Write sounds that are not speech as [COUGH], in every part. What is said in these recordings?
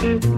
thank you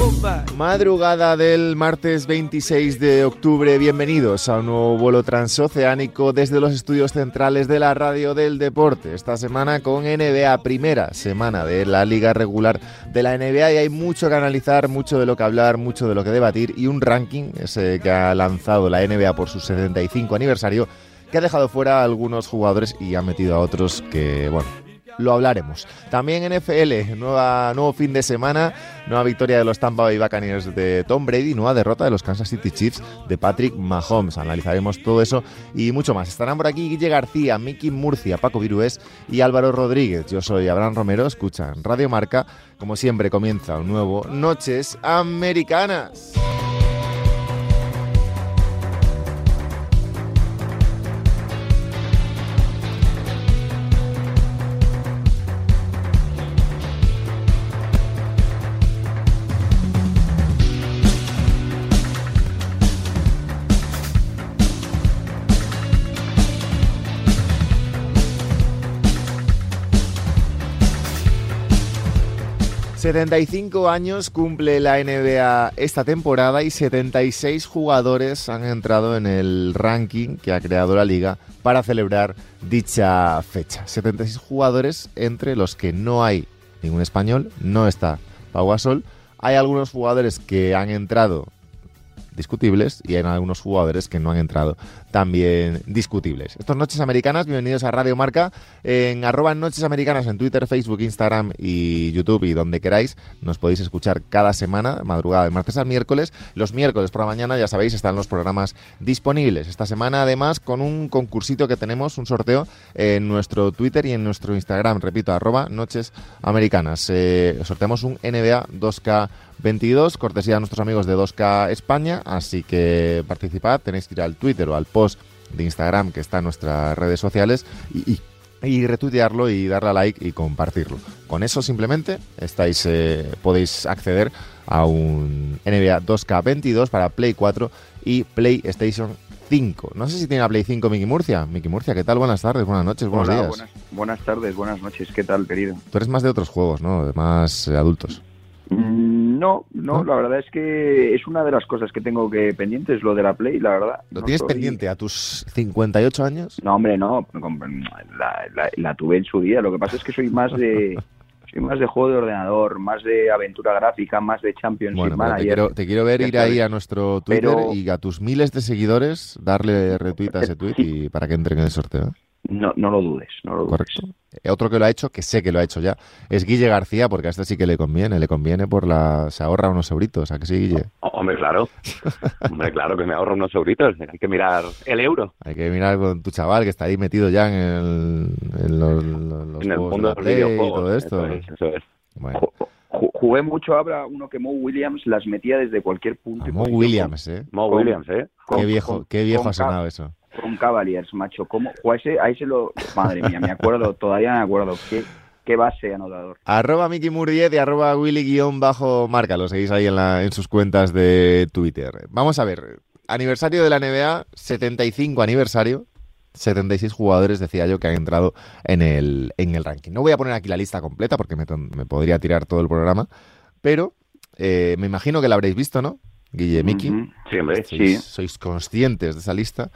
Madrugada del martes 26 de octubre, bienvenidos a un nuevo vuelo transoceánico desde los estudios centrales de la Radio del Deporte. Esta semana con NBA, primera semana de la liga regular de la NBA y hay mucho que analizar, mucho de lo que hablar, mucho de lo que debatir y un ranking ese que ha lanzado la NBA por su 75 aniversario que ha dejado fuera a algunos jugadores y ha metido a otros que, bueno, lo hablaremos. También NFL, nueva, nuevo fin de semana, nueva victoria de los Tampa Bay Buccaneers de Tom Brady, nueva derrota de los Kansas City Chiefs de Patrick Mahomes. Analizaremos todo eso y mucho más. Estarán por aquí Guille García, Miki Murcia, Paco Virués y Álvaro Rodríguez. Yo soy Abraham Romero, escuchan Radio Marca. Como siempre comienza un nuevo Noches Americanas. 75 años cumple la NBA esta temporada y 76 jugadores han entrado en el ranking que ha creado la liga para celebrar dicha fecha. 76 jugadores entre los que no hay ningún español, no está Pau. Hay algunos jugadores que han entrado discutibles y hay algunos jugadores que no han entrado también discutibles. Estas Noches Americanas, bienvenidos a Radio Marca en arroba Noches Americanas en Twitter, Facebook, Instagram y YouTube y donde queráis. Nos podéis escuchar cada semana, madrugada de martes al miércoles. Los miércoles por la mañana, ya sabéis, están los programas disponibles. Esta semana además con un concursito que tenemos, un sorteo en nuestro Twitter y en nuestro Instagram, repito, arroba Noches Americanas. Eh, sorteamos un NBA 2K 22, cortesía de nuestros amigos de 2K España, así que participad, tenéis que ir al Twitter o al post de Instagram que está en nuestras redes sociales y, y, retuitearlo y darle a like y compartirlo. Con eso simplemente estáis, eh, podéis acceder a un NBA 2K22 para Play 4 y PlayStation 5. No sé si tiene la Play 5 Miki Murcia. Miki Murcia, ¿qué tal? Buenas tardes, buenas noches, buenos días. Buenas, buenas, tardes, buenas noches. ¿Qué tal, querido? Tú eres más de otros juegos, ¿no? De más eh, adultos. Mm, no, no, la verdad es que es una de las cosas que tengo que pendientes, lo de la Play, la verdad. ¿Lo tienes pendiente a tus 58 años? No, hombre, no, la, tuve en su día. Lo que pasa es que soy más de [LAUGHS] soy más de juego de ordenador, más de aventura gráfica, más de Champions bueno, Te quiero, te quiero ver ir ahí a nuestro Twitter y a tus miles de seguidores darle retweet a [LAUGHS] ese tweet y para que entren en el sorteo. No, no lo dudes, no lo dudes. Correcto. Eh, otro que lo ha hecho, que sé que lo ha hecho ya, es Guille García, porque a este sí que le conviene, le conviene por la... se ahorra unos euritos, ¿a que sí, Guille? Hombre, claro. Hombre, claro que me ahorro unos euritos, hay que mirar el euro. Hay que mirar con tu chaval que está ahí metido ya en el, en los, en el mundo de y todo esto. Eso es, Bueno. Jugué mucho ahora uno que Mo Williams las metía desde cualquier punto. Mo Williams, ¿eh? Mo Williams, ¿eh? Qué viejo, qué viejo ha sonado eso con Cavaliers, macho. ¿Cómo? A ese, ahí se lo... Madre mía, me acuerdo, [LAUGHS] todavía me acuerdo. Qué, qué base anotador. Arroba Mickey Murdiet y arroba Willy-Marca. Lo seguís ahí en, la, en sus cuentas de Twitter. Vamos a ver. Aniversario de la NBA, 75 aniversario. 76 jugadores, decía yo, que han entrado en el, en el ranking. No voy a poner aquí la lista completa porque me, me podría tirar todo el programa, pero eh, me imagino que la habréis visto, ¿no? Guille, Miki. Sí, hombre, sí. Sois conscientes de esa lista.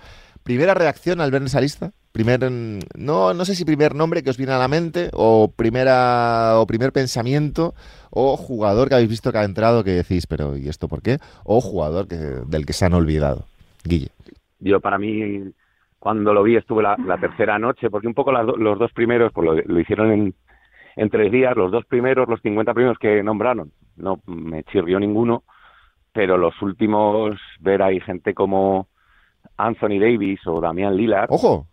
¿Primera reacción al ver esa lista? Primer, no, no sé si primer nombre que os viene a la mente, o primera, o primer pensamiento, o jugador que habéis visto que ha entrado que decís, pero ¿y esto por qué? O jugador que, del que se han olvidado. Guille. Yo para mí, cuando lo vi, estuve la, tercera noche, porque un poco los dos primeros, pues lo, lo hicieron en, en tres días, los dos primeros, los 50 primeros que nombraron, no me chirrió ninguno, pero los últimos, ver ahí gente como Anthony Davis o Damián Lillard. ¡Ojo!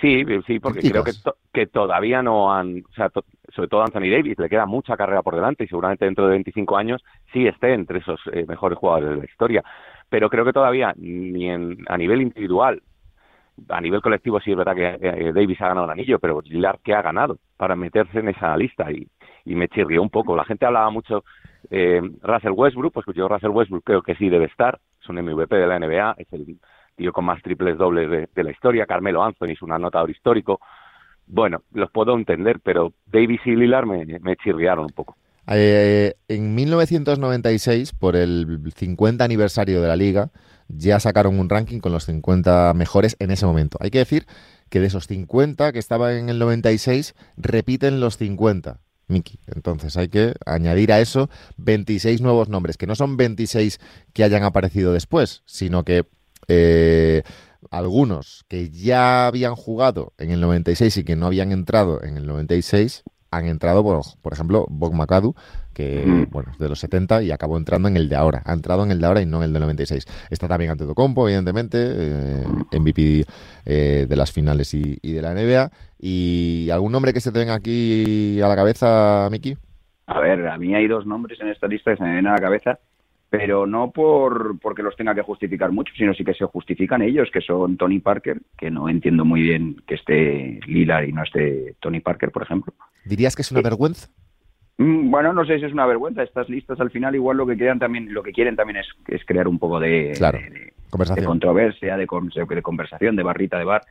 Sí, sí, porque creo que, que todavía no han, o sea, sobre todo Anthony Davis, le queda mucha carrera por delante y seguramente dentro de 25 años sí esté entre esos eh, mejores jugadores de la historia. Pero creo que todavía ni en, a nivel individual, a nivel colectivo sí es verdad que eh, Davis ha ganado el anillo, pero Lillard ¿qué ha ganado para meterse en esa lista y, y me chirrió un poco. La gente hablaba mucho eh, Russell Westbrook, pues yo Russell Westbrook creo que sí debe estar, un MVP de la NBA, es el tío con más triples dobles de, la historia, Carmelo Anthony es un anotador histórico. Bueno, los puedo entender, pero Davis y Lillard me, me chirriaron un poco. Eh, en 1996, por el 50 aniversario de la liga, ya sacaron un ranking con los 50 mejores en ese momento. Hay que decir que de esos 50 que estaban en el 96, repiten los 50. Miki. Entonces hay que añadir a eso 26 nuevos nombres, que no son 26 que hayan aparecido después, sino que eh, algunos que ya habían jugado en el 96 y que no habían entrado en el 96 han entrado, por, por ejemplo, Bob McAdoo, que bueno, es de los 70 y acabó entrando en el de ahora. Ha entrado en el de ahora y no en el de 96. Está también Antetokounmpo, evidentemente, eh, MVP eh, de las finales y, de la NBA. ¿Y algún nombre que se te venga aquí a la cabeza, Miki? A ver, a mí hay dos nombres en esta lista que se me vienen a la cabeza pero no por porque los tenga que justificar mucho, sino sí que se justifican ellos, que son Tony Parker, que no entiendo muy bien que esté Lillard y no esté Tony Parker, por ejemplo. ¿Dirías que es una vergüenza? Mm, bueno, no sé si es una vergüenza. Estas listas al final igual lo que quieren también, lo que quieren también es, crear un poco de, controversia, de, conversación, de barrita de bar.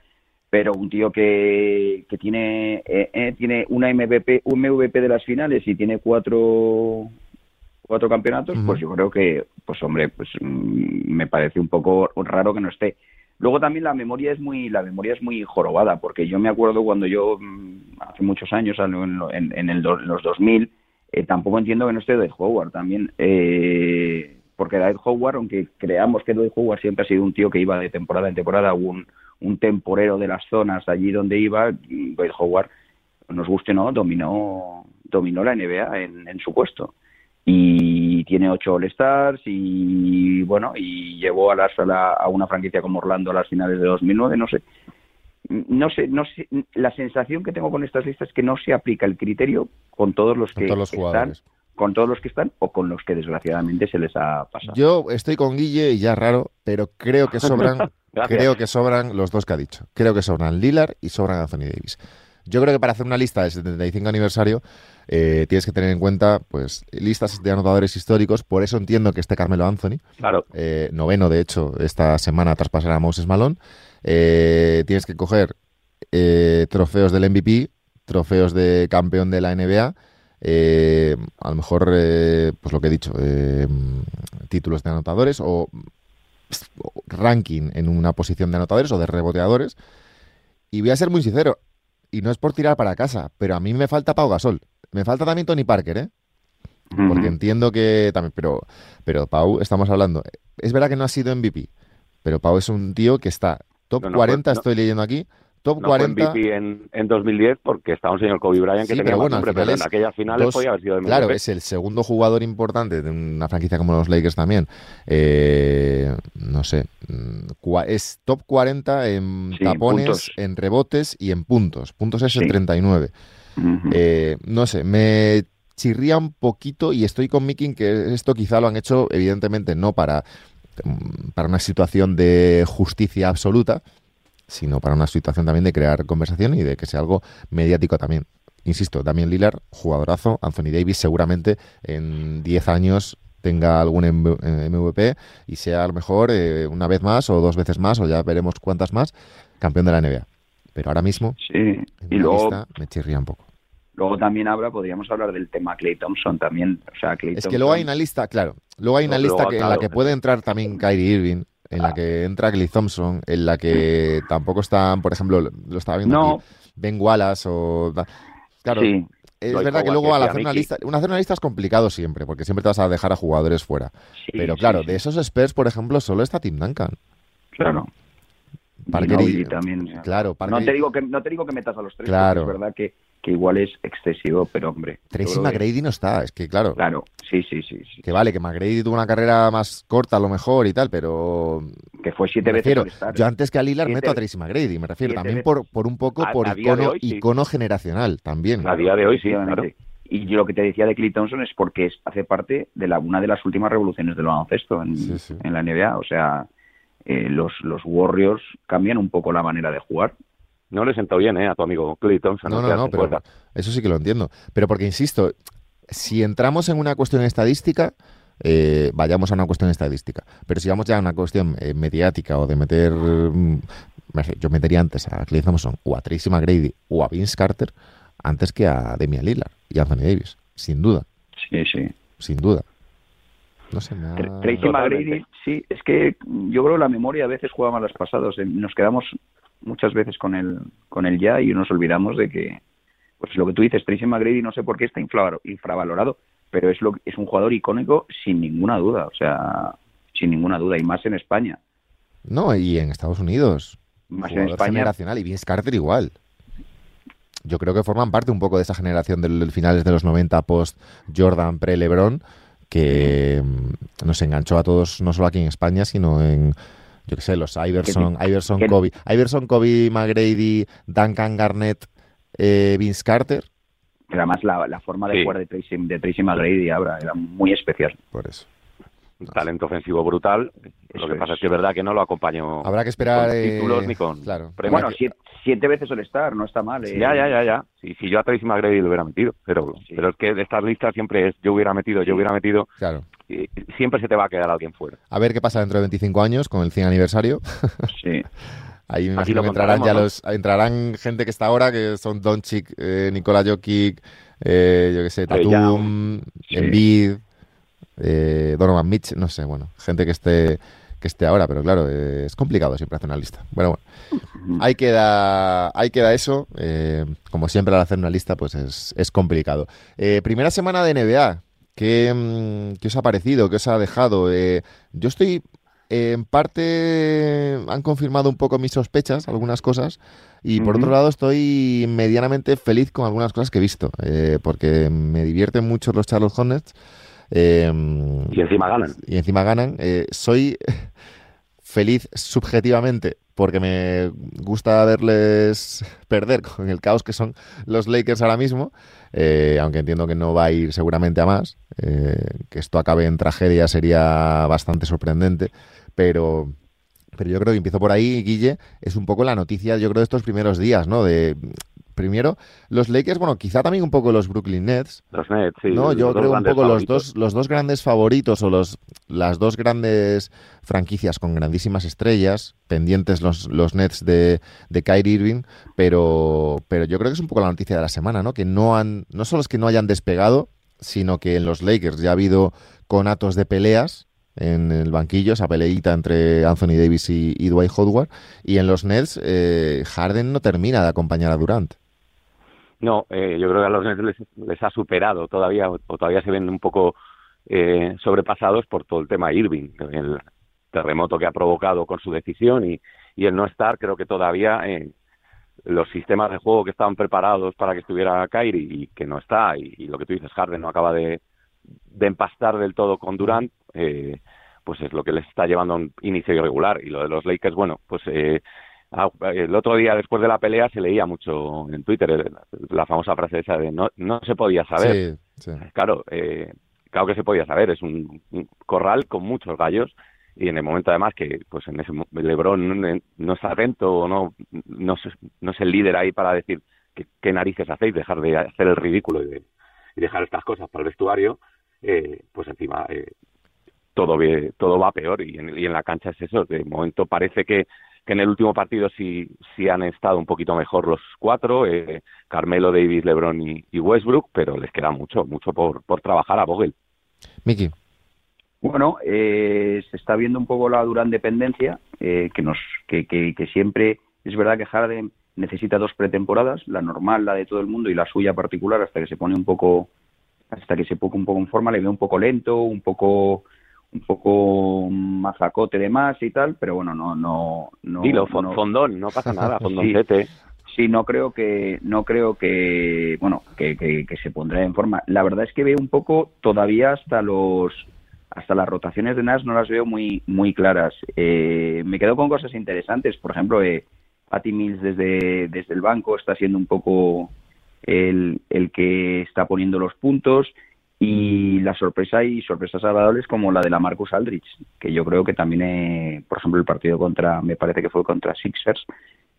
Pero un tío que, que tiene eh, eh, tiene una MVP, un MVP de las finales y tiene cuatro cuatro campeonatos, pues yo creo que, pues hombre, pues mm, me parece un poco raro que no esté. Luego también la memoria es muy, la memoria es muy jorobada, porque yo me acuerdo cuando yo, mm, hace muchos años, en, en, el los 2000, eh, tampoco entiendo que no esté Dwight Howard también, eh, porque Dwight Howard, aunque creamos que Dwight Howard siempre ha sido un tío que iba de temporada en temporada, un, un temporero de las zonas allí donde iba, Dwight Howard, nos guste o no, dominó, dominó la NBA en, en su puesto y tiene ocho All-Stars y bueno, y llevó a, las, a, una franquicia como Orlando a las finales de 2009, no sé. No sé, no sé, la sensación que tengo con estas listas es que no se aplica el criterio con todos los que están, con todos los que están o con los que desgraciadamente se les ha pasado. Yo estoy con Guille y ya raro, pero creo que [LAUGHS] sobran, creo que sobran los dos que ha dicho. Creo que sobran Lillard y sobran Anthony Davis. Yo creo que para hacer una lista del 75 aniversario eh, tienes que tener en cuenta pues listas de anotadores históricos. Por eso entiendo que esté Carmelo Anthony. Claro. Eh, noveno, de hecho, esta semana tras pasar a Moses Malone. Eh, tienes que coger trofeos del MVP, trofeos de campeón de la NBA. a lo mejor, pues lo que he dicho, títulos de anotadores o ranking en una posición de anotadores o de reboteadores. Y voy a ser muy sincero, y no es por tirar para casa, pero a mí me falta Pau Gasol. Me falta también Tony Parker, ¿eh? Porque entiendo que también, pero, pero Pau, estamos hablando. Es verdad que no ha sido MVP, pero Pau es un tío que está top 40, estoy leyendo aquí, Top no 40. Fue MVP en, en 2010 porque estaba un señor Kobe Bryant que tenía pero bueno, nombre, pero en aquellas finales podía haber sido MVP. Claro, es el segundo jugador importante de una franquicia como los Lakers también. Eh, no sé, mm, es top 40 en tapones, en rebotes y en puntos. Puntos es el 39. eh, no sé, me chirría un poquito y estoy con Mickey que esto quizá lo han hecho evidentemente no para, mm, para una situación de justicia absoluta, sino para una situación también de crear conversación y de que sea algo mediático también. Insisto, Damien Lillard, jugadorazo, Anthony Davis seguramente en 10 años tenga algún MVP y sea a lo mejor eh, una vez más o dos veces más o ya veremos cuántas más campeón de la NBA. Pero ahora mismo sí. y luego, me chirría un poco. Luego también habrá, podríamos hablar del tema Clay Thompson también. O sea, es que luego hay una lista, claro, luego hay una lista que, en la que puede entrar también Kyrie Irving, en la que entra Clay Thompson, en la que tampoco están, por ejemplo, lo estaba viendo aquí, Ben Wallace o... Claro, es verdad que luego al hacer una lista, hacer una lista es complicado siempre, porque siempre te vas a dejar a jugadores fuera. Pero claro, de esos Spurs, por ejemplo, solo está Tim Duncan. Claro. Parker y, también. Claro, no te digo que no te digo que metas a los tres, claro. es verdad que que igual es excesivo, pero hombre. Tracy McGrady no está, es que claro. Claro, sí, sí, sí, sí. Que vale, que McGrady tuvo una carrera más corta a lo mejor y tal, pero. Que fue siete veces. yo antes que a Lilar meto a Tracy McGrady, me refiero. También por, por un poco por icono, icono generacional, también. A día de hoy sí, claro. Y yo lo que te decía de Clay Thompson es porque hace parte de la, una de las últimas revoluciones del baloncesto en, en la NBA. O sea, eh, los, los Warriors cambian un poco la manera de jugar no le sentó bien ¿eh? a tu amigo Clay Thompson. No, no, no, pero eso sí que lo entiendo. Pero porque, insisto, si entramos en una cuestión estadística, eh, vayamos a una cuestión estadística. Pero si vamos ya a una cuestión eh, mediática o de meter... Mm, yo metería antes a Clay Thompson o a Tracy McGrady o a Vince Carter antes que a Demian Lillard y a Anthony Davis, sin duda. Sí, sí. Sin duda. No sé, me Tracy McGrady, sí, es que yo creo que la memoria a veces juega malas pasados. Nos quedamos muchas veces con el, con el ya y nos olvidamos de que, pues lo que tú dices, Tracy McGrady no sé por qué está infravalorado, pero es, lo, es un jugador icónico sin ninguna duda, o sea, sin ninguna duda, y más en España. No, y en Estados Unidos. Más en España. generacional, y Vince Carter igual. Yo creo que forman parte un poco de esa generación del, finales de los 90 post Jordan pre-LeBron que mm, nos enganchó a todos, no solo aquí en España, sino en, yo qué sé, los Iverson, Iverson, Kobe, Iverson, Kobe, McGrady, Duncan Garnett, eh, Vince Carter. Pero además la, la forma de jugar de Tracy, de Tracy McGrady ahora era muy especial. Por eso. Un talento ofensivo brutal. lo que pasa es que es verdad que no lo acompañó. Habrá que esperar. Ni títulos ni con. Claro. Bueno, siete, veces el estar, no está mal. ¿eh? Ya, ya, ya, ya. Si, yo a Tracy McGrady lo hubiera metido. Pero, pero es que de estas listas siempre es yo hubiera metido, yo hubiera metido. Claro siempre se te va a quedar alguien fuera. A ver qué pasa dentro de 25 años con el 100 aniversario. Sí. [LAUGHS] Ahí me imagino que entrarán ya los entrarán gente que está ahora que son Doncic, eh, Nikola Jokic, eh, yo qué sé, Tatum, Embiid, eh, Donovan Mitch, no sé, bueno, gente que esté que esté ahora, pero claro, eh, es complicado siempre hacer una lista. Bueno, bueno, ahí queda, ahí queda eso. Eh, como siempre al hacer una lista, pues es, es complicado. primera semana de NBA, Mm, ¿Qué, os ha parecido? ¿Qué os ha dejado? Eh, yo estoy, en parte, han confirmado un poco mis sospechas, algunas cosas, y por otro lado estoy medianamente feliz con algunas cosas que he visto, eh, porque me divierten mucho los Charlotte Hornets. Em, y encima ganan. Y encima ganan. Eh, soy [LAUGHS] feliz subjetivamente porque me gusta verles perder con el caos que son los Lakers ahora mismo, eh, aunque entiendo que no va a ir seguramente a más, eh, que esto acabe en tragedia sería bastante sorprendente, pero, pero yo creo que empiezo por ahí, Guille, es un poco la noticia, yo creo, de estos primeros días, ¿no? De primero los Lakers, bueno, quizá también un poco los Brooklyn Nets. Los Nets, sí. No, yo creo un poco los dos, los dos grandes favoritos o los, las dos grandes franquicias con grandísimas estrellas, pendientes los, los Nets de, de Kyrie Irving, pero, pero yo creo que es un poco la noticia de la semana, ¿no? Que no han, no solo es que no hayan despegado, sino que en los Lakers ya ha habido conatos de peleas en el banquillo, esa peleita entre Anthony Davis y, Dwight Howard, y en los Nets eh, Harden no termina de acompañar a Durant. No, eh, yo creo que a los Nets les, ha superado todavía, o todavía se ven un poco eh, sobrepasados por todo el tema Irving, el terremoto que ha provocado con su decisión y, y el no estar, creo que todavía eh, los sistemas de juego que estaban preparados para que estuviera Kyrie y que no está, y, lo que tú dices, Harden no acaba de, de empastar del todo con Durant, eh, pues es lo que les está llevando a un inicio irregular. Y lo de los Lakers, bueno, pues eh, el otro día después de la pelea se leía mucho en Twitter eh, la famosa frase esa de no, no se podía saber. Claro, eh, claro que se podía saber, es un, corral con muchos gallos y en el momento además que pues en ese LeBron no, está atento o no, no, no es el líder ahí para decir qué narices hacéis, dejar de hacer el ridículo y, dejar estas cosas para el vestuario, eh, pues encima eh, todo, todo va peor y en, y en la cancha es eso, de momento parece que que en el último partido sí, sí han estado un poquito mejor los cuatro, eh, Carmelo, Davis, LeBron y, Westbrook, pero les queda mucho, mucho por, por trabajar a Vogel. Miki. Bueno, eh, se está viendo un poco la Durán dependencia, eh, que, nos, que, que, que, siempre es verdad que Harden necesita dos pretemporadas, la normal, la de todo el mundo y la suya particular, hasta que se pone un poco, hasta que se pone un poco en forma, le ve un poco lento, un poco un poco mazacote de más y tal, pero bueno, no... no, no Dilo, fondón, no pasa nada, [LAUGHS] fondoncete. Sí, no creo que, no creo que, bueno, que, se pondrá en forma. La verdad es que veo un poco todavía hasta los, hasta las rotaciones de Nas no las veo muy, muy claras. Eh, me quedo con cosas interesantes, por ejemplo, eh, Patty Mills desde, desde el banco está siendo un poco el, el que está poniendo los puntos y la sorpresa y sorpresas agradables como la de la Marcus Aldrich, que yo creo que también, eh, por ejemplo, el partido contra, me parece que fue contra Sixers,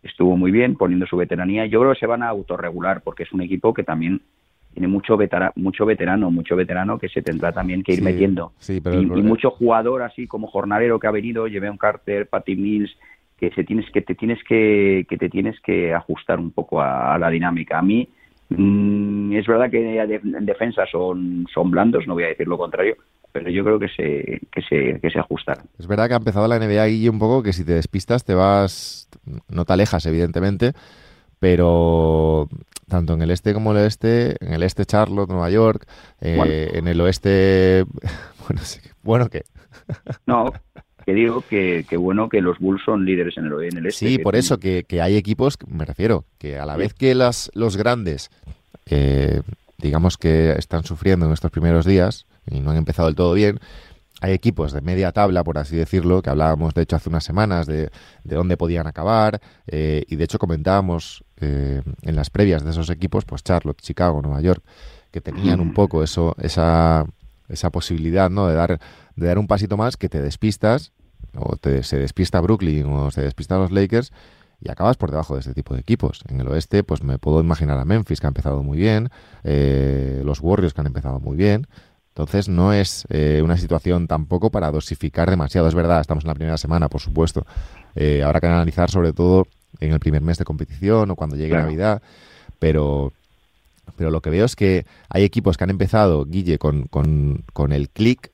estuvo muy bien poniendo su veteranía. Yo creo que se van a autorregular porque es un equipo que también tiene mucho, mucho veterano, mucho veterano que se tendrá también que ir metiendo. y, mucho jugador así como jornalero que ha venido, lleve un Carter, Patty Mills, que se tienes que te tienes que, que te tienes que ajustar un poco a, la dinámica. A mí mm, es verdad que en defensa son, son blandos, no voy a decir lo contrario, pero yo creo que se, que se, que se ajustarán. Es verdad que ha empezado la NBA ahí un poco que si te despistas te vas, no te alejas evidentemente, pero tanto en el este como en el oeste, en el este Charlotte, Nueva York, eh, en el oeste, [LAUGHS] bueno, bueno que... no, que digo que, bueno que los Bulls son líderes en el, en el este. Sí, por eso que, hay equipos, me refiero, que a la vez que las, los grandes, eh, digamos que están sufriendo en estos primeros días, y no han empezado del todo bien. Hay equipos de media tabla, por así decirlo, que hablábamos de hecho hace unas semanas de, de dónde podían acabar eh, y de hecho comentábamos eh, en las previas de esos equipos, pues Charlotte, Chicago, Nueva York, que tenían un poco eso, esa, esa posibilidad ¿no? de, dar, de dar un pasito más que te despistas o te, se despista Brooklyn o se despistan los Lakers y acabas por debajo de este tipo de equipos. En el oeste, pues me puedo imaginar a Memphis, que ha empezado muy bien, eh, los Warriors, que han empezado muy bien, entonces no es eh, una situación tampoco para dosificar demasiado. Es verdad, estamos en la primera semana, por supuesto. Eh, habrá que analizar sobre todo en el primer mes de competición o cuando llegue Navidad. Pero, pero lo que veo es que hay equipos que han empezado, Guille, con, con, el clic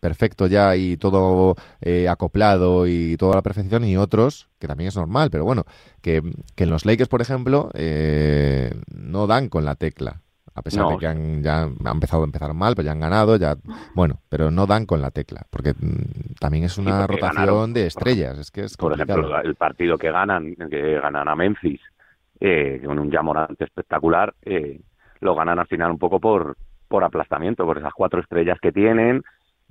perfecto ya y todo eh, acoplado y toda la perfección y otros, que también es normal, pero bueno, que, que en los Lakers, por ejemplo, no dan con la tecla a pesar de que han, ya han empezado a empezar mal, pero ya han ganado, ya bueno, pero no dan con la tecla, porque mm, también es una rotación de estrellas, es que es Por ejemplo, el partido que ganan, que ganan a Memphis, eh, con un Jamorante espectacular, eh, lo ganan al final un poco por, por aplastamiento, por esas cuatro estrellas que tienen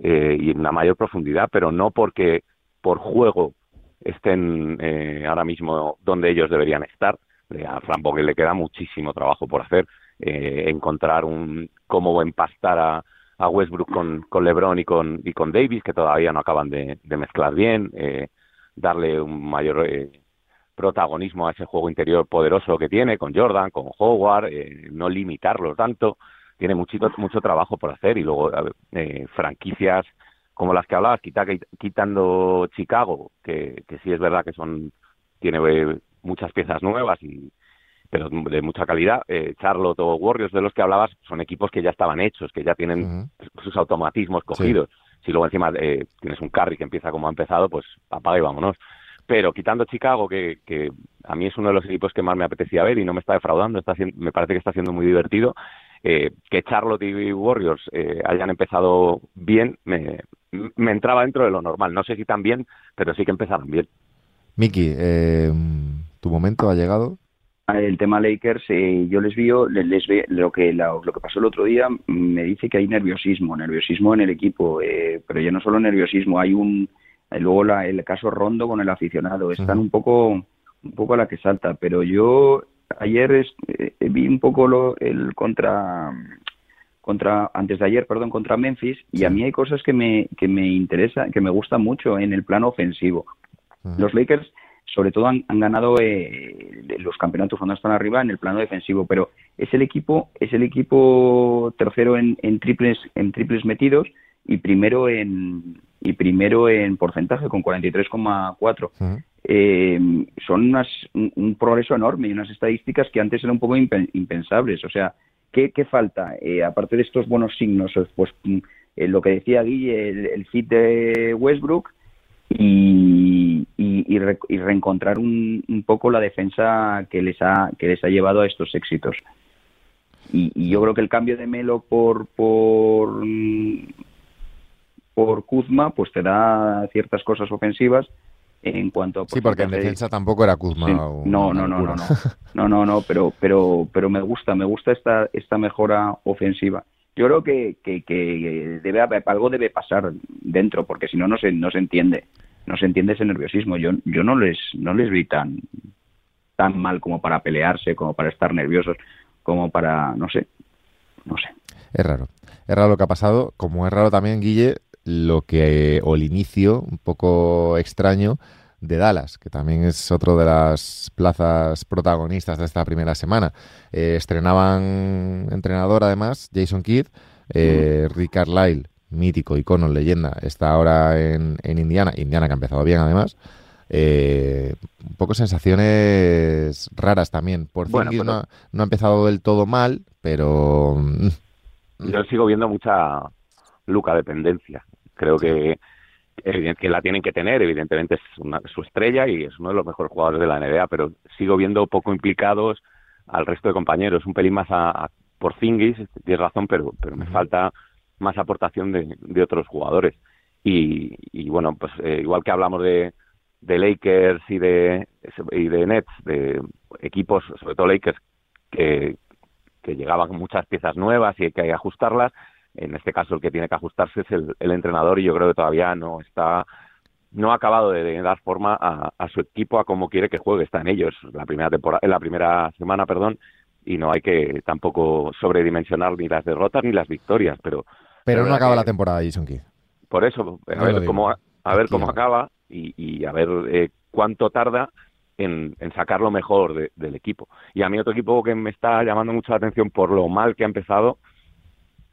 eh, y una mayor profundidad, pero no porque por juego estén eh, ahora mismo donde ellos deberían estar. A Fran Vogel le queda muchísimo trabajo por hacer eh, encontrar un cómo empastar a, a Westbrook con, con LeBron y con, y con Davis, que todavía no acaban de, mezclar bien, eh, darle un mayor eh, protagonismo a ese juego interior poderoso que tiene con Jordan, con Howard, no limitarlo tanto. Tiene muchito, mucho trabajo por hacer y luego franquicias como las que hablabas, quitando Chicago, que, que sí es verdad que son tiene muchas piezas nuevas y, pero de mucha calidad. Eh, Charlotte o Warriors, de los que hablabas, son equipos que ya estaban hechos, que ya tienen sus automatismos cogidos. Si luego encima eh, tienes un carry que empieza como ha empezado, pues apaga y vámonos. Pero quitando Chicago, que, que a mí es uno de los equipos que más me apetecía ver y no me está defraudando, está me parece que está siendo muy divertido, eh, que Charlotte y Warriors eh, hayan empezado bien, me, me entraba dentro de lo normal. No sé si tan bien, pero sí que empezaron bien. Miki, ¿tu momento ha llegado? el tema Lakers, eh, yo les veo, les, lo que lo que pasó el otro día me dice que hay nerviosismo, nerviosismo en el equipo, eh, pero ya no solo nerviosismo, hay un eh, luego la, el caso Rondo con el aficionado, están un poco un poco a la que salta, pero yo ayer vi un poco lo, el contra contra antes de ayer, perdón, contra Memphis y a mí hay cosas que me que me interesa, que me gustan mucho en el plano ofensivo. Los Lakers sobre todo han, ganado eh, los campeonatos cuando están arriba en el plano defensivo, pero es el equipo es el equipo tercero en, triples en triples metidos y primero en y primero en porcentaje con 43,4. Eh, son unas, un, progreso enorme y unas estadísticas que antes eran un poco impensables. O sea, ¿qué, falta? Eh, aparte de estos buenos signos, pues mm, lo que decía Guille, el, el fit de Westbrook, y, y, reencontrar un, un, poco la defensa que les ha que les ha llevado a estos éxitos y, yo creo que el cambio de Melo por por por Kuzma pues te da ciertas cosas ofensivas en cuanto a sí porque en defensa tampoco era Kuzma sí, no, no, no no no. No no no pero pero pero me gusta me gusta esta esta mejora ofensiva. Yo creo que, que, que algo debe pasar dentro porque si no no se no se entiende no se entiende ese nerviosismo. Yo yo no les no les vi tan tan mal como para pelearse como para estar nerviosos como para no sé no sé. Es raro. Es raro lo que ha pasado como es raro también Guille lo que, o el inicio un poco extraño de Dallas, que también es otro de las plazas protagonistas de esta primera semana. Eh, estrenaban entrenador además, Jason Kidd, eh, Rick Carlisle, mítico, icono, leyenda, está ahora en, Indiana, Indiana que ha empezado bien además. Eh, un poco sensaciones raras también. Por bueno, no, no, ha empezado del todo mal, pero... Mm, Yo sigo viendo mucha Luca dependencia. Creo que que la tienen que tener, evidentemente es su estrella y es uno de los mejores jugadores de la NBA, pero sigo viendo poco implicados al resto de compañeros, un pelín más a, por Zingis, tienes razón, pero, pero me falta más aportación de, otros jugadores. Y, bueno, pues eh, igual que hablamos de, de Lakers y de, y de Nets, de equipos, sobre todo Lakers, que, que llegaban muchas piezas nuevas y hay que ajustarlas, en este caso el que tiene que ajustarse es el, entrenador y yo creo que todavía no está no ha acabado de, dar forma a, su equipo a cómo quiere que juegue. Está en ellos la primera temporada en la primera semana perdón y no hay que tampoco sobredimensionar ni las derrotas ni las victorias pero pero no acaba la temporada Jason Kidd. Por eso a ver cómo a ver cómo acaba y, a ver eh, cuánto tarda en, sacar lo mejor del equipo. Y a mí otro equipo que me está llamando mucho la atención por lo mal que ha empezado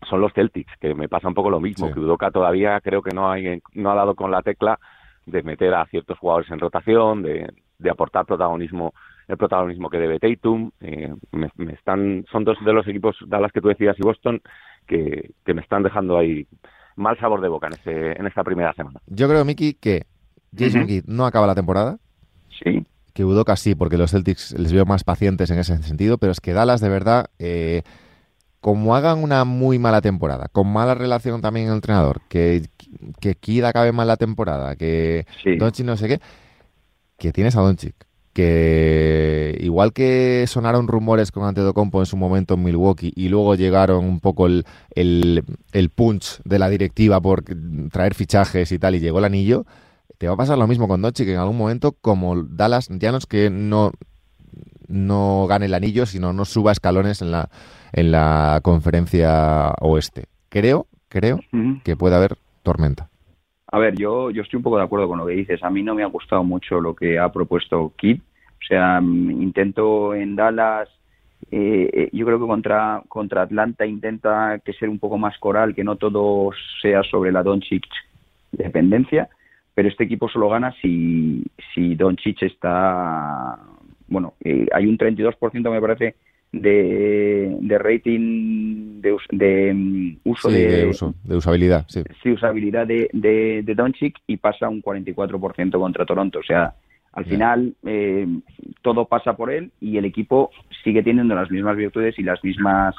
son los Celtics, que me pasa un poco lo mismo, que Udoka todavía creo que no, hay, no ha dado con la tecla de meter a ciertos jugadores en rotación, de, de aportar protagonismo el protagonismo que debe Tatum. Eh, me, están, son dos de los equipos, Dallas que tú decías y Boston, que, que me están dejando ahí mal sabor de boca en, ese, en esta primera semana. Yo creo, Miki, que Jason Kidd no acaba la temporada. Sí. Que Udoka sí, porque los Celtics les veo más pacientes en ese sentido, pero es que Dallas de verdad... Eh, como hagan una muy mala temporada, con mala relación también el entrenador, que, que Kid acabe mal la temporada, que sí. Doncic no sé qué, que tienes a Doncic. Que igual que sonaron rumores con Antetokounmpo en su momento en Milwaukee y luego llegaron un poco el, el, el punch de la directiva por traer fichajes y tal y llegó el anillo, te va a pasar lo mismo con Doncic, en algún momento como Dallas ya no es que no, no gane el anillo, sino no suba escalones en la en la conferencia oeste. Creo, creo que puede haber tormenta. A ver, yo, yo estoy un poco de acuerdo con lo que dices. A mí no me ha gustado mucho lo que ha propuesto Kid. O sea, mm, intento en Dallas, eh, eh, yo creo que contra, contra Atlanta intenta que sea un poco más coral, que no todo sea sobre la Doncic dependencia, pero este equipo solo gana si, si Doncic está, bueno, eh, hay un 32% me parece de, de rating de, de mm, uso de, uso, de usabilidad, sí. sí usabilidad de, de, de Doncic y pasa un 44% contra Toronto. O sea, al final eh, todo pasa por él y el equipo sigue teniendo las mismas virtudes y las mismas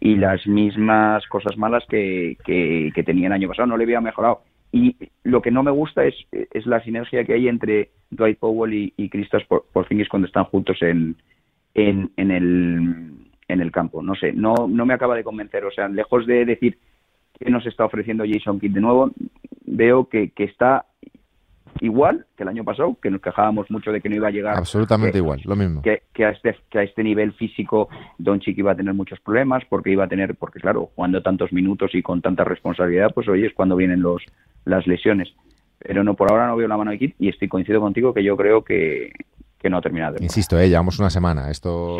y las mismas cosas malas que, que, que tenía el año pasado. No le había mejorado. Y lo que no me gusta es, es la sinergia que hay entre Dwight Powell y, y Kristaps Porzingis cuando están juntos en, en, en, el, en el campo. No sé, no, no me acaba de convencer. O sea, lejos de decir que nos está ofreciendo Jason Kidd de nuevo, veo que, que está igual que el año pasado, que nos quejábamos mucho de que no iba a llegar. Absolutamente igual, lo mismo. Que, que, a este, que a este nivel físico Don Chick iba a tener muchos problemas, porque iba a tener, porque claro, jugando tantos minutos y con tanta responsabilidad, pues hoy es cuando vienen los las lesiones. Pero no, por ahora no veo la mano de Kid y estoy coincido contigo que yo creo que, que no ha terminado. Insisto, eh, llevamos una semana. Esto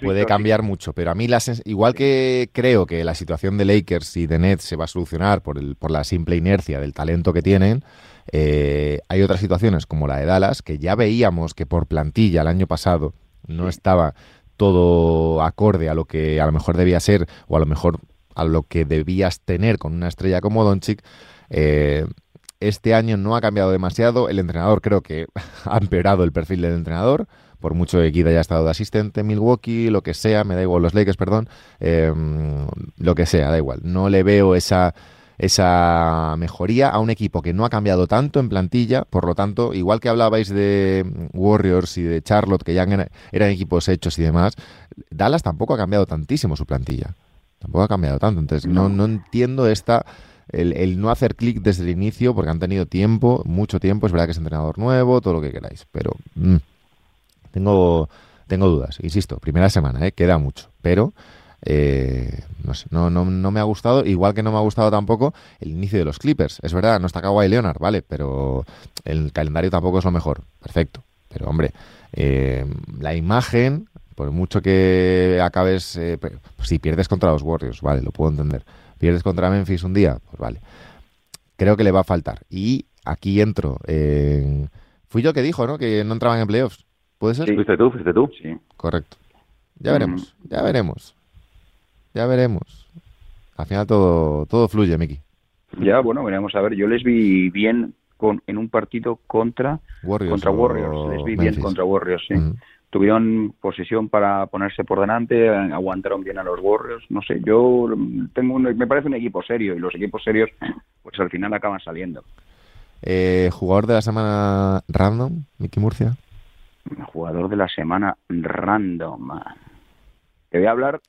puede, cambiar mucho, pero a mí, las, igual que creo que la situación de Lakers y de Nets se va a solucionar por, el, por la simple inercia del talento que tienen, eh, hay otras situaciones como la de Dallas, que ya veíamos que por plantilla el año pasado no estaba todo acorde a lo que a lo mejor debía ser o a lo mejor a lo que debías tener con una estrella como Doncic. Eh, este año no ha cambiado demasiado. El entrenador creo que [LAUGHS] ha empeorado el perfil del entrenador. Por mucho que Kid haya estado de asistente en Milwaukee, lo que sea, me da igual, los Lakers, perdón, em, lo que sea, da igual. No le veo esa, esa mejoría a un equipo que no ha cambiado tanto en plantilla, por lo tanto, igual que hablabais de Warriors y de Charlotte, que ya eran equipos hechos y demás, Dallas tampoco ha cambiado tantísimo su plantilla. Tampoco ha cambiado tanto. Entonces, no, no entiendo esta el, no hacer clic desde el inicio, porque han tenido tiempo, mucho tiempo, es verdad que es entrenador nuevo, todo lo que queráis, pero mm, tengo, tengo dudas, insisto, primera semana, ¿eh? queda mucho, pero eh, no, sé, no, no, no, me ha gustado, igual que no me ha gustado tampoco el inicio de los Clippers, es verdad, no está Kawhi Leonard, vale, pero el calendario tampoco es lo mejor, perfecto, pero hombre, eh, la imagen, por mucho que acabes, pues si pierdes contra los Warriors, vale, lo puedo entender Pierdes contra Memphis un día, pues vale. Creo que le va a faltar. Y aquí entro. Fui yo que dijo, ¿no? Que no entraban en playoffs. ¿Puede ser? Sí, fuiste tú, fuiste tú. Sí. Correcto. Ya veremos, ya veremos. Ya veremos. Al final todo, todo fluye, Miki. Ya, bueno, veremos a ver. Yo les vi bien con, en un partido contra Warriors. Contra Warriors. Les vi bien contra Warriors, sí tuvieron posición para ponerse por delante, aguantaron bien a los Warriors, no sé, yo tengo me parece un equipo serio y los equipos serios pues al final acaban saliendo. Eh, ¿Jugador de la semana random, Miki Murcia? Jugador de la semana random. Te voy a hablar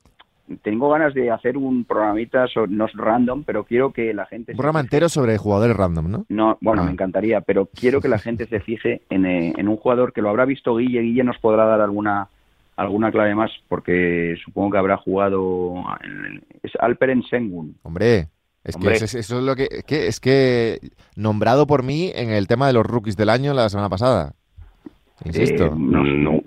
tengo ganas de hacer un programita, no es random, pero quiero que la gente... Un programa entero sobre jugadores random, ¿no? No, bueno, me ah. encantaría, pero quiero que la gente se fije eh, en, un jugador que lo habrá visto Guille. Guille nos podrá dar alguna alguna clave más, porque supongo que habrá jugado... En, es Alperen Sengun. Hombre, es que eso, es lo que, es que nombrado por mí en el tema de los rookies del año la semana pasada. Insisto. Eh, no,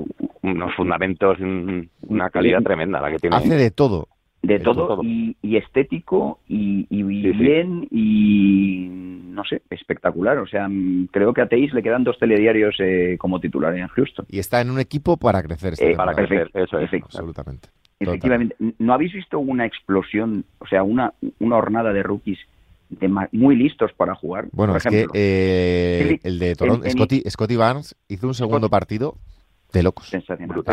unos fundamentos, una calidad tremenda la que tiene. Hace de todo. De, todo, Y, estético y, bien y no sé, espectacular. O sea, creo que a Teis le quedan dos telediarios eh, como titular en Houston. Y está en un equipo para crecer. Este eh, para crecer, eso es. Absolutamente. Efectivamente. ¿No habéis visto una explosión, o sea, una, una hornada de rookies de muy listos para jugar? Bueno, es que eh, el de Toronto, Scotty, Barnes hizo un segundo partido de locos. Sensacional.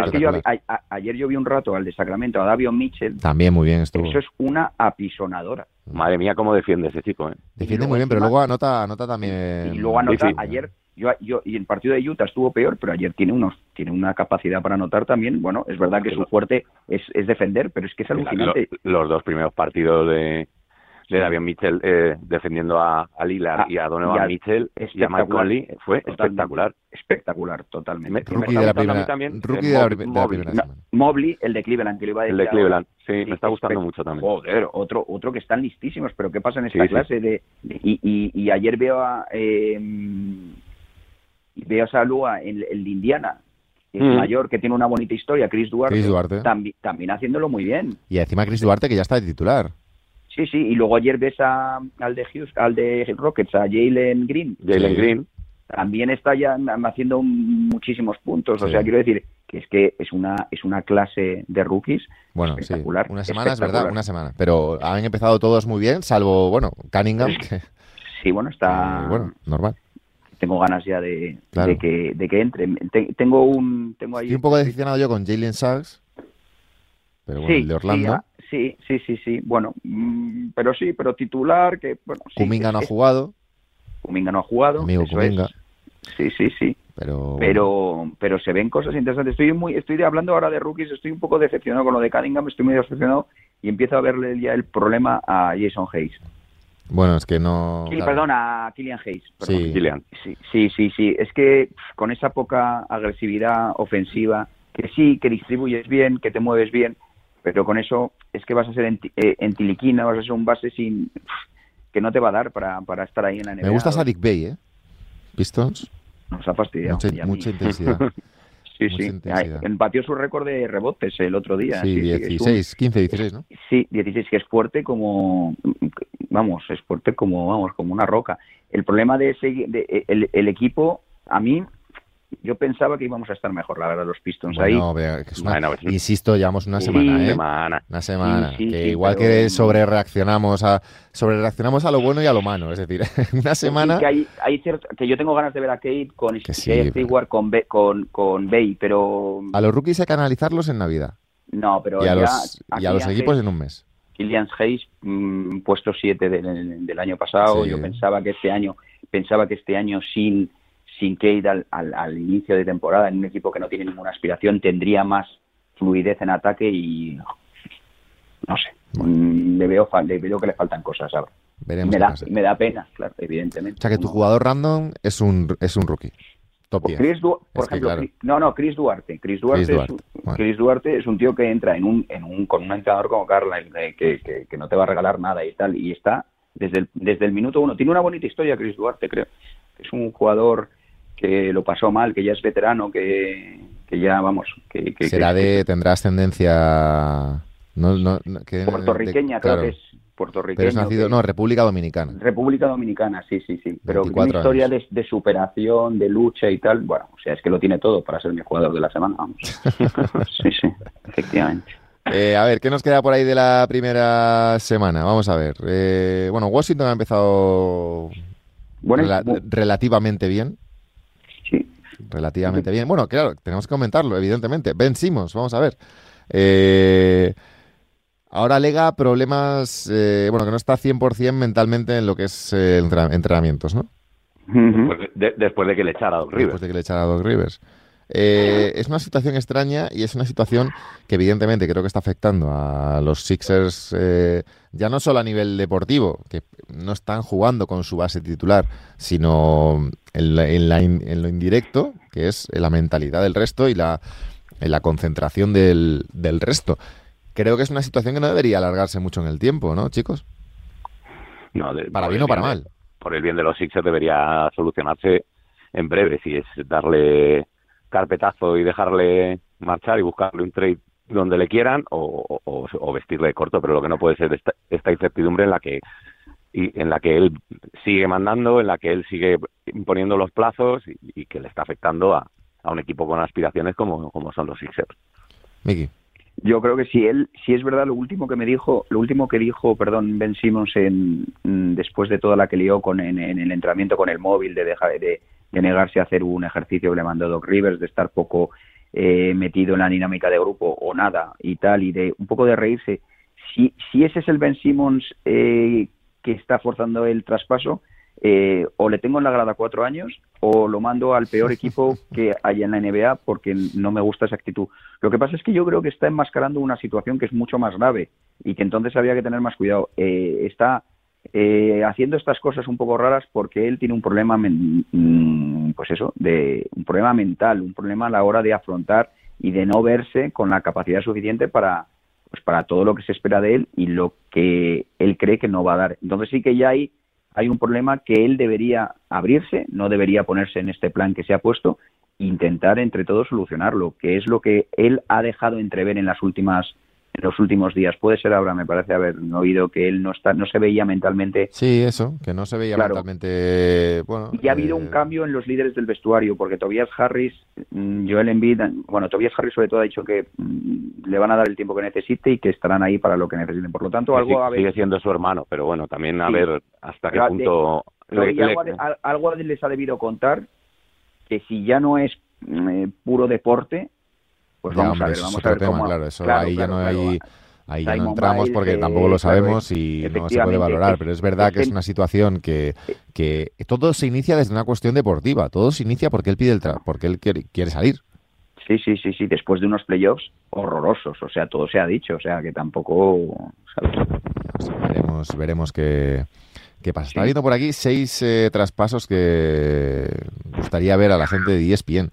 ayer yo vi un rato al de Sacramento, a Davion Mitchell. También muy bien estuvo. Eso es una apisonadora. Madre mía, cómo defiende ese chico. ¿eh? Defiende muy bien, pero luego anota, anota también. Y luego anota ayer. Yo, yo, y el partido de Utah estuvo peor, pero ayer tiene unos tiene una capacidad para anotar también. Bueno, es verdad que su fuerte es, es defender, pero es que es alucinante. los dos primeros partidos de, de Davion Mitchell eh, defendiendo a, a Lillard ah, y a Donovan Mitchell y a Mike Conley fue espectacular. Espectacular, totalmente. Rookie de la primera, también, rookie de la, primera Mobley, el de Cleveland, que le iba a decir. El de Cleveland, sí, me está gustando mucho también. Joder, otro, otro que están listísimos, pero ¿qué pasa en esta clase? De, y, y, y, ayer veo a... Eh, veo a Salua en el de Indiana, el mm. mayor, que tiene una bonita historia, Chris Duarte, Chris Duarte. También, también haciéndolo muy bien. Y encima Chris Duarte, que ya está de titular. Sí, sí, y luego ayer ves a, al de Houston, al de Rockets, a Jalen Green. Jalen Green. También está ya haciendo muchísimos puntos. O sea, quiero decir que es que es una es una clase de rookies bueno, espectacular. Sí. Una semana es verdad, una semana. Pero han empezado todos muy bien, salvo, bueno, Cunningham. Sí, bueno, está... [LAUGHS] bueno, normal tengo ganas ya de, que, de que entre. tengo un tengo ahí Estoy un poco decepcionado yo con Jalen Sachs, pero bueno, el de Orlando. Sí, sí, sí, sí. Bueno, mm, pero sí, pero titular que bueno. Kuminga no ha jugado. Kuminga no ha jugado. Amigo Kuminga. Sí, sí, sí. Pero... pero pero se ven cosas interesantes. Estoy muy estoy hablando ahora de rookies, estoy un poco decepcionado con lo de Cunningham, estoy muy decepcionado y empiezo a verle ya el problema a Jason Hayes. Bueno, es que no. Sí, perdón, a Killian Hayes. Sí. sí, sí, sí, Es que con esa poca agresividad ofensiva, que sí, que distribuyes bien, que te mueves bien, pero con eso es que vas a ser en, eh, en tiliquina, vas a ser un base sin que no te va a dar para, para estar ahí en la NBA. Me gusta Sadik Bay, ¿eh? Pistons. Nos ha fastidiado. Mucha, intensidad. [LAUGHS] sí, sí. Empatió su récord de rebotes el otro día. Sí, 16, 15, 16, ¿no? Sí, 16, que es fuerte como, vamos, es fuerte como, vamos, como una roca. El problema de ese, de, el, el equipo, a mí, yo pensaba que íbamos a estar mejor, la verdad, los Pistons ahí. insisto, llevamos una semana, ¿eh? Una semana. que igual que sobre reaccionamos a sobre reaccionamos a lo bueno y a lo malo, es decir, [LAUGHS] una semana. Que, hay, hay cierto, que yo tengo ganas de ver a Kate con Stewart, con, con, con Bay, pero. A los rookies hay que analizarlos en Navidad. No, pero. Y a los, y a los equipos en un mes. Killian Hayes, mm, puesto 7 del, año pasado. Yo pensaba que este año, pensaba que este año sin, sin Kate al, inicio de temporada, en un equipo que no tiene ninguna aspiración, tendría más fluidez en ataque y no sé. Le, veo, le veo que le faltan cosas ahora. me, da, me da pena, claro, evidentemente. O sea que tu jugador random es un, es un rookie. Top Chris por ejemplo, no, no, Chris Duarte. Chris Duarte, Es, Duarte es un tío que entra en un, en un, con un entrenador como Carla, que, que, no te va a regalar nada y tal, y está desde el, desde el minuto uno. Tiene una bonita historia Chris Duarte, creo. Es un jugador que lo pasó mal, que ya es veterano, que, que ya, vamos... Que, Será de... tendrá ascendencia... No, no, puertorriqueña, creo que es puertorriqueño. Pero es nacido, no, República Dominicana. República Dominicana, sí, sí, sí. Pero una historia de, superación, de lucha y tal, bueno, o sea, es que lo tiene todo para ser mi jugador de la semana, vamos. [LAUGHS] sí, sí, efectivamente. Eh, a ver, ¿qué nos queda por ahí de la primera semana? Vamos a ver. Eh, bueno, Washington ha empezado relativamente bien. Relativamente bien. Bueno, claro, tenemos que comentarlo, evidentemente. Ben Simmons, vamos a ver. Eh, Ahora alega problemas, eh, bueno, que no está 100% mentalmente en lo que es eh, entrenamientos, ¿no? Después de, que le echara a Doc Rivers. Después de que le echara a Doc Rivers. Eh, es una situación extraña y es una situación que evidentemente creo que está afectando a los Sixers, ya no solo a nivel deportivo, que no están jugando con su base titular, sino en, lo indirecto, que es la mentalidad del resto y la, la concentración del, del resto creo que es una situación que no debería alargarse mucho en el tiempo, ¿no, chicos? No, para bien o para mal. por el bien de los Sixers debería solucionarse en breve, si es darle carpetazo y dejarle marchar y buscarle un trade donde le quieran o, vestirle corto, pero lo que no puede ser esta, esta incertidumbre en la que y en la que él sigue mandando, en la que él sigue imponiendo los plazos y, que le está afectando a, a, un equipo con aspiraciones como, como son los Sixers. Miki. Yo creo que si él, si es verdad lo último que me dijo, lo último que dijo, perdón, Ben Simmons en, mm, después de toda la que lió con en, el entrenamiento con el móvil, de dejar de, negarse a hacer un ejercicio que le mandó Doc Rivers, de estar poco eh, metido en la dinámica de grupo o nada y tal, y de un poco de reírse. Si, si ese es el Ben Simmons eh, que está forzando el traspaso, eh, o le tengo en la grada cuatro años o lo mando al peor equipo [LAUGHS] que haya en la NBA porque no me gusta esa actitud. Lo que pasa es que yo creo que está enmascarando una situación que es mucho más grave y que entonces había que tener más cuidado. Eh, está eh, haciendo estas cosas un poco raras porque él tiene un problema, mm, pues eso, de un problema mental, un problema a la hora de afrontar y de no verse con la capacidad suficiente para pues para todo lo que se espera de él y lo que él cree que no va a dar. Entonces sí que ya hay hay un problema que él debería abrirse, no debería ponerse en este plan que se ha puesto, intentar entre todos solucionarlo, que es lo que él ha dejado entrever en las últimas en los últimos días. Puede ser ahora, me parece haber oído que él no está, no se veía mentalmente. Sí, eso, que no se veía mentalmente. Bueno, y ha habido un eh, cambio en los líderes del vestuario, porque Tobias Harris, mm, Joel Embiid, bueno, Tobias Harris sobre todo ha dicho que mm, le van a dar el tiempo que necesite y que estarán ahí para lo que necesiten. Por lo tanto, algo sigue siendo su hermano, pero bueno, también a ver hasta qué punto. algo, les ha debido contar que si ya no es mm, eh, puro deporte, pues vamos a ver, vamos a ver tema, claro, eso ahí ya no hay... Ahí ya no entramos porque tampoco lo sabemos y no se puede valorar, pero es verdad que es una situación que, que todo se inicia desde una cuestión deportiva, todo se inicia porque él pide el tra porque él quiere, quiere salir. Sí, sí, sí, sí, después de unos playoffs horrorosos, o sea, todo se ha dicho, o sea, que tampoco... veremos, veremos qué, qué pasa. Está viendo por aquí seis eh, traspasos que gustaría ver a la gente de ESPN.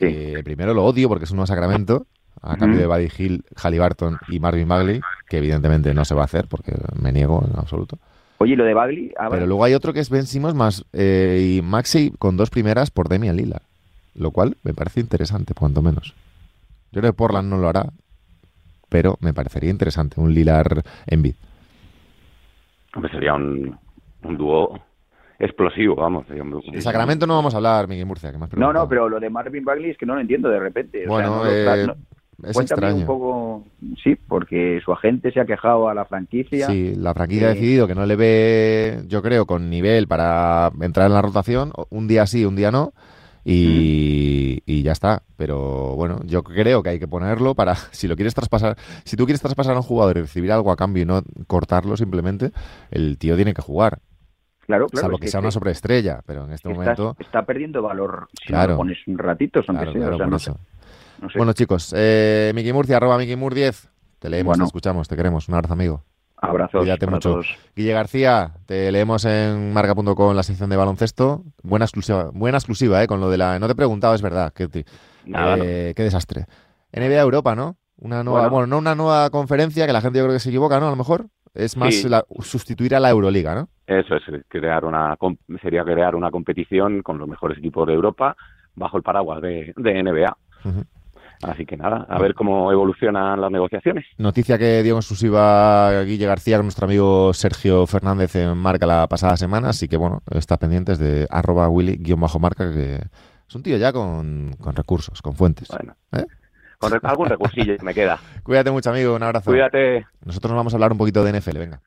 Eh, primero lo odio porque es un nuevo Sacramento, a cambio de Buddy Hill, Halliburton y Marvin Bagley, que evidentemente no se va a hacer porque me niego en absoluto. Oye, lo de Bagley. Ah, Pero luego hay otro que es Ben Simmons más eh, y Maxi con dos primeras por Demian Lila, lo cual me parece interesante, cuanto menos. Yo creo que Portland no lo hará, pero me parecería interesante un Lilar en bid. Sería un, un dúo explosivo, vamos. De Sacramento no vamos a hablar, Miguel Murcia, que más No, no, pero lo de Marvin Bagley es que no lo entiendo de repente. Bueno, eh, es extraño. un poco, sí, porque su agente se ha quejado a la franquicia. Sí, la franquicia ha decidido que no le ve, yo creo, con nivel para entrar en la rotación, un día sí, un día no, y, y, ya está. Pero bueno, yo creo que hay que ponerlo para, [LAUGHS] si lo quieres traspasar, si tú quieres traspasar a un jugador y recibir algo a cambio y no cortarlo simplemente, el tío tiene que jugar. Claro, claro. Salvo que, sea una sobreestrella, pero en este momento... Está perdiendo valor si lo pones un ratito, son Bueno, chicos, eh, Miki Murcia, arroba Miki Mur 10. Te leemos, te escuchamos, te queremos. Un abrazo, amigo. Abrazos. Cuídate mucho. Guille García, te leemos en marca.com la sección de baloncesto. Buena exclusiva, buena exclusiva, ¿eh? Con lo de la. No te he preguntado, es verdad. Qué, eh, qué desastre. NBA Europa, ¿no? Una nueva, bueno. no una nueva conferencia que la gente yo creo que se equivoca, ¿no? A lo mejor es más sustituir a la Euroliga, ¿no? Eso es crear una sería crear una competición con los mejores equipos de Europa bajo el paraguas de, NBA. Así que nada, a ver cómo evolucionan las negociaciones. Noticia que dio en exclusiva Guille García con nuestro amigo Sergio Fernández en Marca la pasada semana, así que bueno, está pendientes de arroba Willy-Marca, que es un tío ya con, recursos, con fuentes. Bueno. ¿Eh? Con algún recursillo me queda. [LAUGHS] Cuídate mucho, amigo. Un abrazo. Cuídate. Nosotros nos vamos a hablar un poquito de NFL, venga.